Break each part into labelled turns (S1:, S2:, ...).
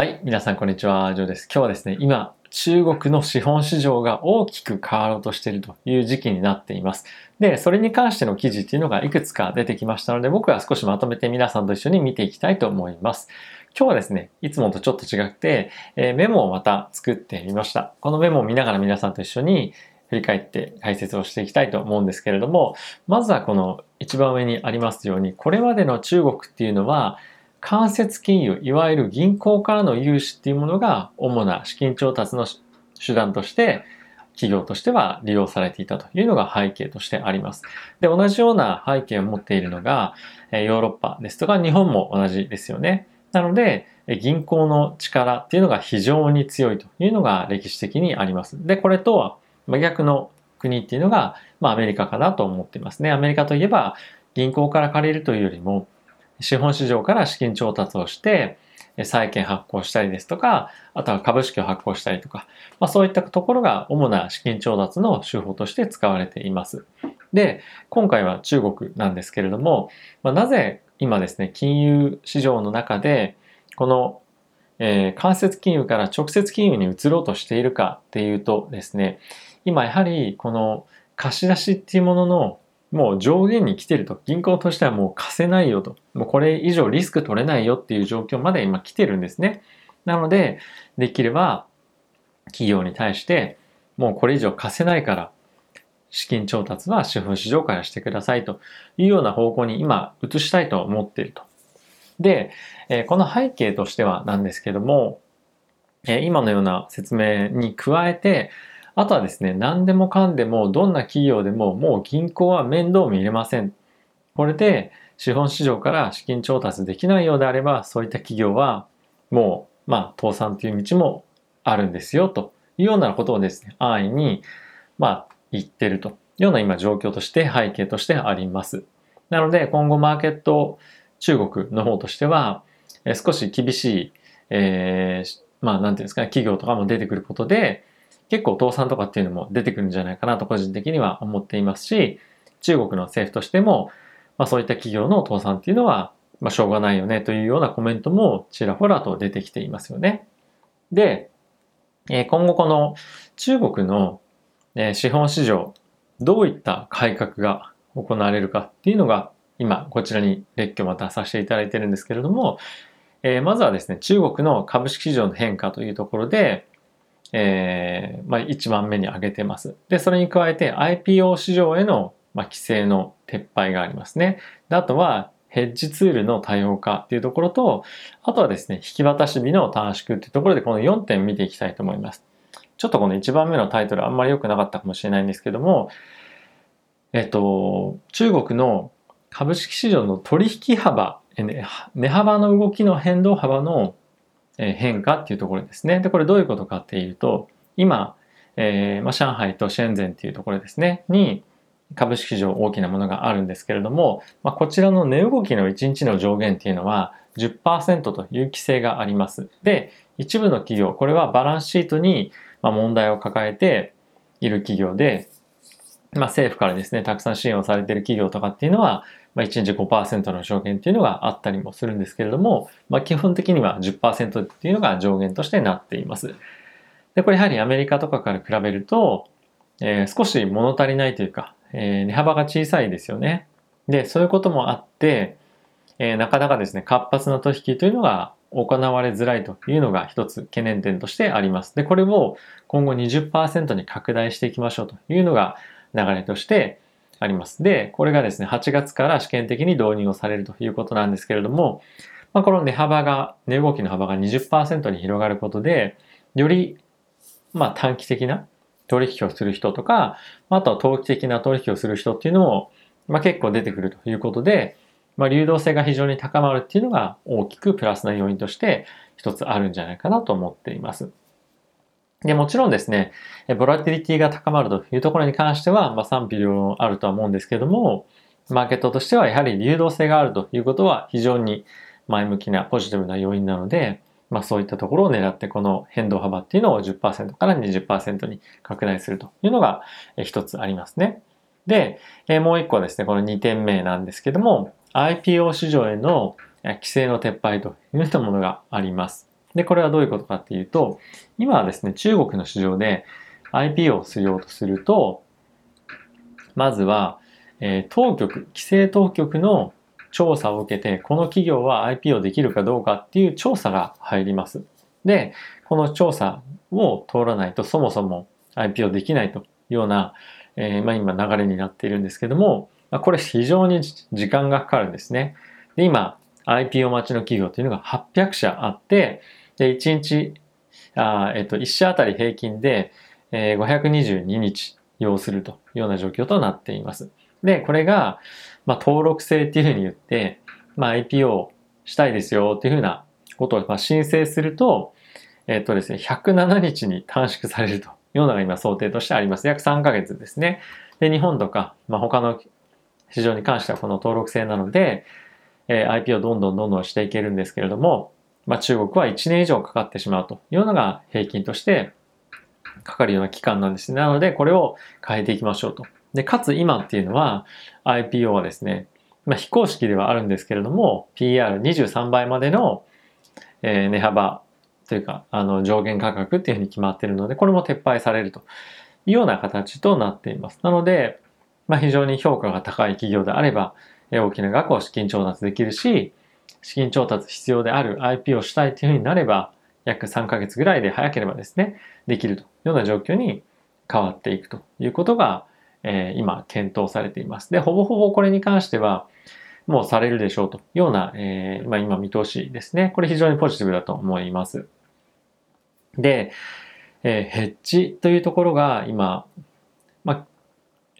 S1: はい、皆さんこんにちは、ジョーです。今日はですね、今、中国の資本市場が大きく変わろうとしているという時期になっています。で、それに関しての記事っていうのがいくつか出てきましたので、僕は少しまとめて皆さんと一緒に見ていきたいと思います。今日はですね、いつもとちょっと違って、えー、メモをまた作ってみました。このメモを見ながら皆さんと一緒に振り返って解説をしていきたいと思うんですけれども、まずはこの一番上にありますように、これまでの中国っていうのは、間接金融、いわゆる銀行からの融資っていうものが主な資金調達の手段として企業としては利用されていたというのが背景としてあります。で、同じような背景を持っているのがヨーロッパですとか日本も同じですよね。なので、銀行の力っていうのが非常に強いというのが歴史的にあります。で、これとは真逆の国っていうのが、まあアメリカかなと思っていますね。アメリカといえば銀行から借りるというよりも資本市場から資金調達をして、債券発行したりですとか、あとは株式を発行したりとか、まあ、そういったところが主な資金調達の手法として使われています。で、今回は中国なんですけれども、まあ、なぜ今ですね、金融市場の中で、この、えー、間接金融から直接金融に移ろうとしているかっていうとですね、今やはりこの貸し出しっていうもののもう上限に来てると。銀行としてはもう貸せないよと。もうこれ以上リスク取れないよっていう状況まで今来てるんですね。なので、できれば企業に対して、もうこれ以上貸せないから、資金調達は資本市場からしてくださいというような方向に今移したいと思っていると。で、この背景としてはなんですけども、今のような説明に加えて、あとはですね、何でもかんでも、どんな企業でも、もう銀行は面倒見れません。これで、資本市場から資金調達できないようであれば、そういった企業は、もう、まあ、倒産という道もあるんですよ、というようなことをですね、安易に、まあ、言ってるというような今状況として背景としてあります。なので、今後マーケット、中国の方としては、少し厳しい、えー、まあ、なんていうんですかね、企業とかも出てくることで、結構倒産とかっていうのも出てくるんじゃないかなと個人的には思っていますし、中国の政府としても、まあ、そういった企業の倒産っていうのは、まあ、しょうがないよねというようなコメントもちらほらと出てきていますよね。で、え今後この中国の、え資本市場、どういった改革が行われるかっていうのが、今こちらに列挙またさせていただいてるんですけれども、えまずはですね、中国の株式市場の変化というところで、えー、まあ、1番目に挙げてます。で、それに加えて IPO 市場への、まあ、規制の撤廃がありますね。であとは、ヘッジツールの多様化っていうところと、あとはですね、引き渡し日の短縮っていうところでこの4点見ていきたいと思います。ちょっとこの1番目のタイトルあんまり良くなかったかもしれないんですけども、えっと、中国の株式市場の取引幅、値幅の動きの変動幅の変化っていうところですね。で、これどういうことかっていうと、今、えーまあ、上海とシェンゼンっていうところですね、に株式市場大きなものがあるんですけれども、まあ、こちらの値動きの1日の上限っていうのは10%という規制があります。で、一部の企業、これはバランスシートに問題を抱えている企業で、まあ、政府からですね、たくさん支援をされている企業とかっていうのは、まあ、1日5%の上限っていうのがあったりもするんですけれども、まあ、基本的には10%っていうのが上限としてなっています。で、これやはりアメリカとかから比べると、えー、少し物足りないというか、えー、値幅が小さいですよね。で、そういうこともあって、えー、なかなかですね、活発な取引というのが行われづらいというのが一つ懸念点としてあります。で、これを今後20%に拡大していきましょうというのが流れとしてあります。で、これがですね、8月から試験的に導入をされるということなんですけれども、まあ、この値幅が、値動きの幅が20%に広がることで、より、まあ、短期的な取引をする人とか、あとは投機的な取引をする人っていうのも、まあ、結構出てくるということで、まあ、流動性が非常に高まるっていうのが大きくプラスな要因として一つあるんじゃないかなと思っています。で、もちろんですね、ボラティリティが高まるというところに関しては、まあ、賛否両論あるとは思うんですけども、マーケットとしてはやはり流動性があるということは非常に前向きなポジティブな要因なので、まあそういったところを狙ってこの変動幅っていうのを10%から20%に拡大するというのが一つありますね。で、もう一個ですね、この2点目なんですけども、IPO 市場への規制の撤廃というものがあります。で、これはどういうことかっていうと、今はですね、中国の市場で IP をしようとすると、まずは、えー、当局、規制当局の調査を受けて、この企業は IPO できるかどうかっていう調査が入ります。で、この調査を通らないとそもそも IPO できないというような、えー、まあ、今流れになっているんですけども、まあ、これ非常に時間がかかるんですね。で今、IPO 待ちの企業というのが800社あって、で1日、あえっと、1社あたり平均で、え、522日要するというような状況となっています。で、これが、まあ、登録制っていうふうに言って、まあ、IPO したいですよっていうふうなことをまあ申請すると、えっとですね、107日に短縮されるというのが今想定としてあります。約3ヶ月ですね。で、日本とか、まあ、他の市場に関してはこの登録制なので、えー、IP をどんどんどんどんしていけるんですけれども、まあ、中国は1年以上かかってしまうというのが平均としてかかるような期間なんですね。なので、これを変えていきましょうと。で、かつ今っていうのは IPO はですね、まあ、非公式ではあるんですけれども、PR23 倍までの、え、値幅というか、あの上限価格っていうふうに決まっているので、これも撤廃されるというような形となっています。なので、まあ、非常に評価が高い企業であれば、大きな額を資金調達できるし、資金調達必要である IP をしたいというふうになれば、約3ヶ月ぐらいで早ければですね、できるというような状況に変わっていくということが、えー、今検討されています。で、ほぼほぼこれに関しては、もうされるでしょうというような、えー、まあ、今見通しですね。これ非常にポジティブだと思います。で、えー、ヘッジというところが今、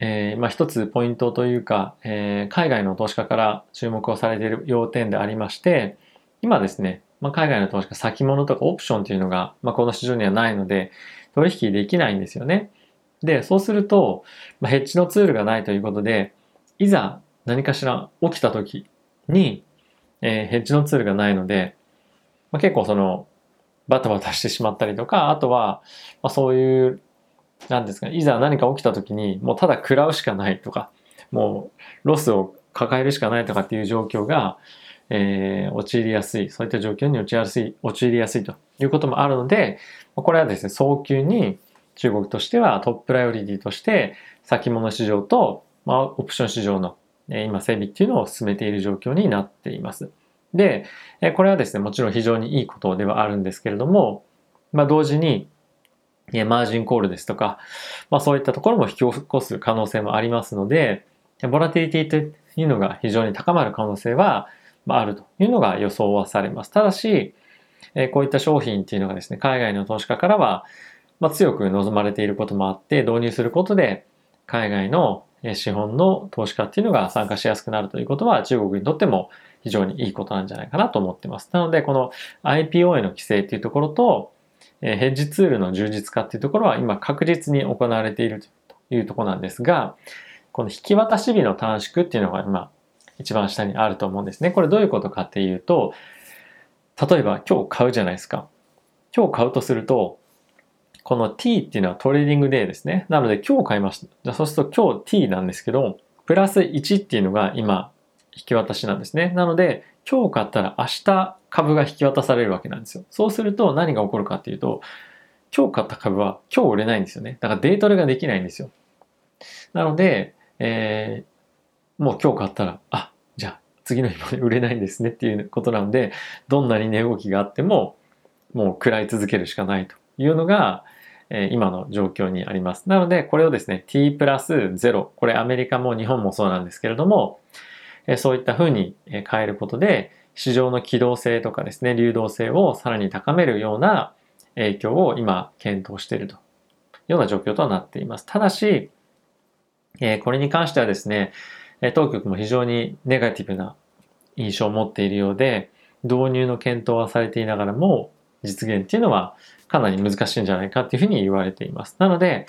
S1: えー、まあ、一つポイントというか、えー、海外の投資家から注目をされている要点でありまして、今ですね、まあ、海外の投資家先物とかオプションというのが、まあ、この市場にはないので、取引できないんですよね。で、そうすると、まあ、ヘッジのツールがないということで、いざ何かしら起きた時に、えー、ヘッジのツールがないので、まあ、結構その、バタバタしてしまったりとか、あとは、まあ、そういう何ですか、いざ何か起きた時に、もうただ食らうしかないとか、もうロスを抱えるしかないとかっていう状況が、えー、陥りやすい、そういった状況に陥りやすい、陥りやすいということもあるので、これはですね、早急に中国としてはトッププライオリティとして、先物市場と、まあ、オプション市場の、えー、今整備っていうのを進めている状況になっています。で、えこれはですね、もちろん非常にいいことではあるんですけれども、まあ、同時に、マージンコールですとか、まあそういったところも引き起こす可能性もありますので、ボラティリティというのが非常に高まる可能性はあるというのが予想はされます。ただし、こういった商品っていうのがですね、海外の投資家からは、強く望まれていることもあって、導入することで、海外の資本の投資家っていうのが参加しやすくなるということは、中国にとっても非常にいいことなんじゃないかなと思っています。なので、この IPO への規制っていうところと、えヘッジツールの充実化っていうところは今確実に行われているというところなんですが、この引き渡し日の短縮っていうのが今一番下にあると思うんですね。これどういうことかっていうと、例えば今日買うじゃないですか。今日買うとすると、この t っていうのはトレーディングデーですね。なので今日買いました。じゃそうすると今日 t なんですけど、プラス1っていうのが今引き渡しなんですね。なので今日買ったら明日株が引き渡されるわけなんですよ。そうすると何が起こるかっていうと、今日買った株は今日売れないんですよね。だからデートレができないんですよ。なので、えー、もう今日買ったら、あ、じゃあ次の日まで売れないんですねっていうことなので、どんなに値動きがあっても、もう食らい続けるしかないというのが、えー、今の状況にあります。なので、これをですね、t プラス0、これアメリカも日本もそうなんですけれども、そういったふうに変えることで、市場の機動性とかですね、流動性をさらに高めるような影響を今検討しているというような状況となっています。ただし、これに関してはですね、当局も非常にネガティブな印象を持っているようで、導入の検討はされていながらも、実現っていうのはかなり難しいんじゃないかっていうふうに言われています。なので、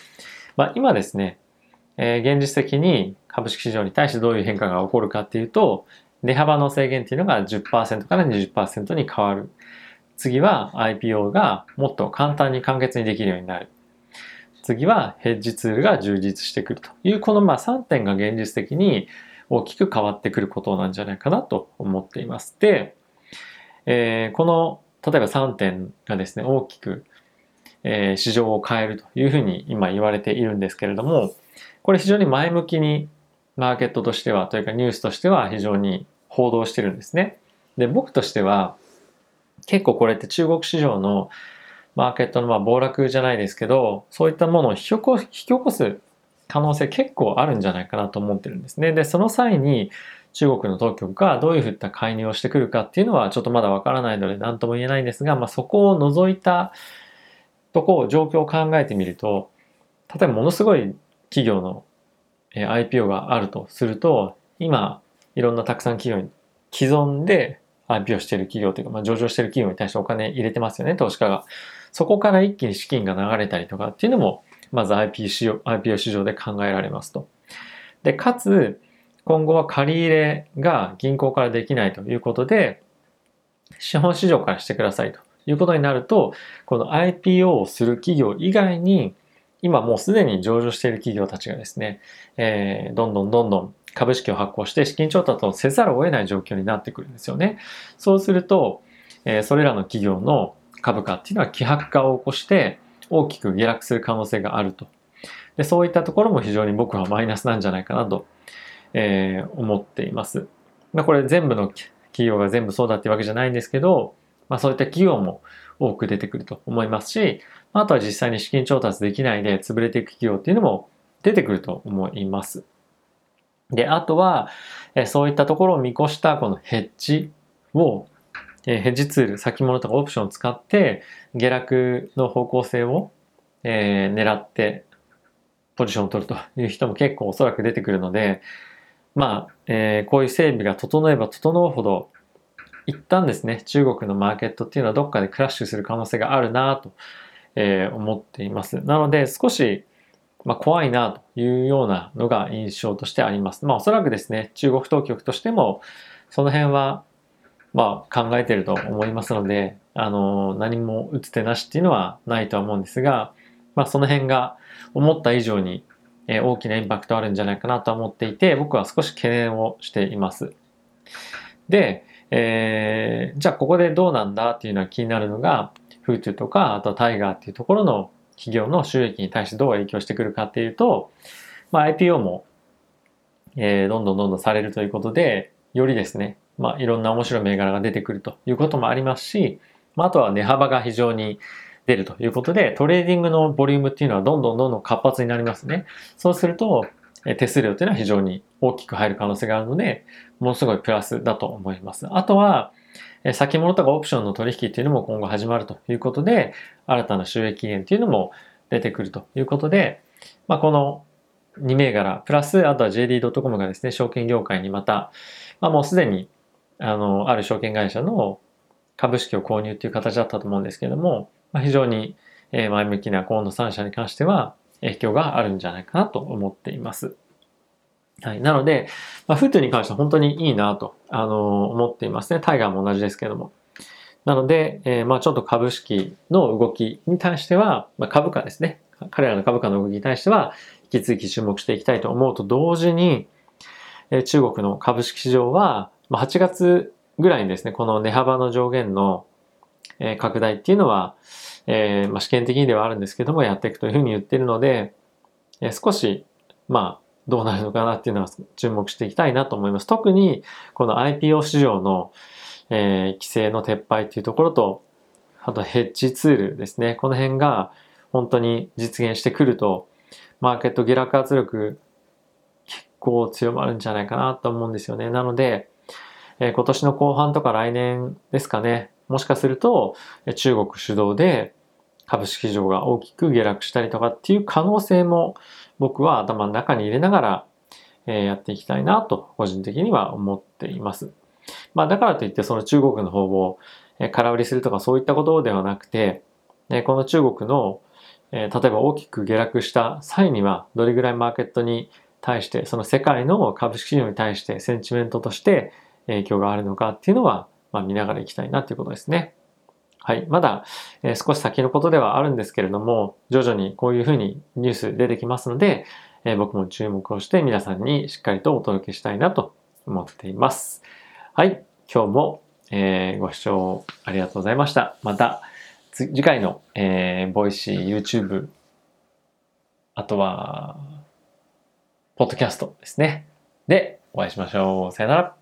S1: まあ、今ですね、えー、現実的に株式市場に対してどういう変化が起こるかっていうと、値幅の制限っていうのが10%から20%に変わる。次は IPO がもっと簡単に簡潔にできるようになる。次はヘッジツールが充実してくるという、このまあ3点が現実的に大きく変わってくることなんじゃないかなと思っています。で、えー、この例えば3点がですね、大きく、えー、市場を変えるというふうに今言われているんですけれども、これ非常に前向きにマーケットとしてはというかニュースとしては非常に報道してるんですね。で、僕としては結構これって中国市場のマーケットのま暴落じゃないですけど、そういったものを引き起こ引き起こす可能性結構あるんじゃないかなと思ってるんですね。で、その際に中国の当局がどういうふうった介入をしてくるかっていうのはちょっとまだわからないので何とも言えないんですが、まあ、そこを除いたとこを、状況を考えてみると、例えばものすごい企業の IPO があるとすると、今、いろんなたくさん企業に既存で IPO している企業というか、まあ、上場している企業に対してお金入れてますよね、投資家が。そこから一気に資金が流れたりとかっていうのも、まず IP 市場 IPO 市場で考えられますと。で、かつ、今後は借り入れが銀行からできないということで、資本市場からしてくださいということになると、この IPO をする企業以外に、今もうすでに上場している企業たちがですね、えー、どんどんどんどん株式を発行して資金調達をせざるを得ない状況になってくるんですよね。そうすると、えー、それらの企業の株価っていうのは希薄化を起こして大きく下落する可能性があると。でそういったところも非常に僕はマイナスなんじゃないかなと、えー、思っています。まあ、これ全部の企業が全部そうだっていうわけじゃないんですけど、まあ、そういった企業も多く出てくると思いますし、あとは実際に資金調達できないで潰れていく企業っていうのも出てくると思います。で、あとは、そういったところを見越したこのヘッジを、ヘッジツール、先物とかオプションを使って、下落の方向性を、え狙ってポジションを取るという人も結構おそらく出てくるので、まあ、え、こういう整備が整えば整うほど、一旦ですね、中国のマーケットっていうのはどっかでクラッシュする可能性があるなと、えー、思っています。なので、少し、まあ、怖いなというようなのが印象としてあります。まあおそらくですね、中国当局としてもその辺はまあ考えてると思いますので、あの、何も打つ手なしっていうのはないとは思うんですが、まあその辺が思った以上に大きなインパクトあるんじゃないかなと思っていて、僕は少し懸念をしています。で、えー、じゃあここでどうなんだっていうのは気になるのが、フーチュとか、あと Tiger っていうところの企業の収益に対してどう影響してくるかっていうと、まあ、IPO も、えー、どんどんどんどんされるということで、よりですね、まあ、いろんな面白い銘柄が出てくるということもありますし、まあ、あとは値幅が非常に出るということで、トレーディングのボリュームっていうのはどんどんどんどん活発になりますね。そうすると、手数料っていうのは非常に大きく入る可能性があるので、ものすごいプラスだと思います。あとは、先物とかオプションの取引っていうのも今後始まるということで、新たな収益源っていうのも出てくるということで、まあ、この2銘柄、プラス、あとは JD.com がですね、証券業界にまた、まあ、もうすでに、あの、ある証券会社の株式を購入っていう形だったと思うんですけれども、まあ、非常に前向きなこの3社に関しては影響があるんじゃないかなと思っています。はい。なので、まあ、フットに関しては本当にいいなと、あの思っていますね。タイガーも同じですけども。なので、えー、まあちょっと株式の動きに対しては、まあ、株価ですね。彼らの株価の動きに対しては、引き続き注目していきたいと思うと同時に、えー、中国の株式市場は、まあ、8月ぐらいにですね、この値幅の上限の、え、拡大っていうのは、えーまあ、試験的にではあるんですけども、やっていくというふうに言っているので、えー、少し、まあ、どうなるのかなっていうのは注目していきたいなと思います。特に、この IPO 市場の、えー、規制の撤廃っていうところと、あとヘッジツールですね。この辺が本当に実現してくると、マーケット下落圧力結構強まるんじゃないかなと思うんですよね。なので、えー、今年の後半とか来年ですかね。もしかすると中国主導で株式市場が大きく下落したりとかっていう可能性も僕は頭の中に入れながら、やっていきたいなと個人的には思っています。まあだからといってその中国の方を空売りするとかそういったことではなくて、この中国の例えば大きく下落した際にはどれぐらいマーケットに対してその世界の株式市場に対してセンチメントとして影響があるのかっていうのは、まあ、見ながらいきたいなということですね。はい。まだ、え、少し先のことではあるんですけれども、徐々にこういうふうにニュース出てきますので、え、僕も注目をして皆さんにしっかりとお届けしたいなと思っています。はい。今日もえご視聴ありがとうございました。また、次回の、えー、 Voicy、YouTube、あとは、ポッドキャストですね。で、お会いしましょう。さよなら。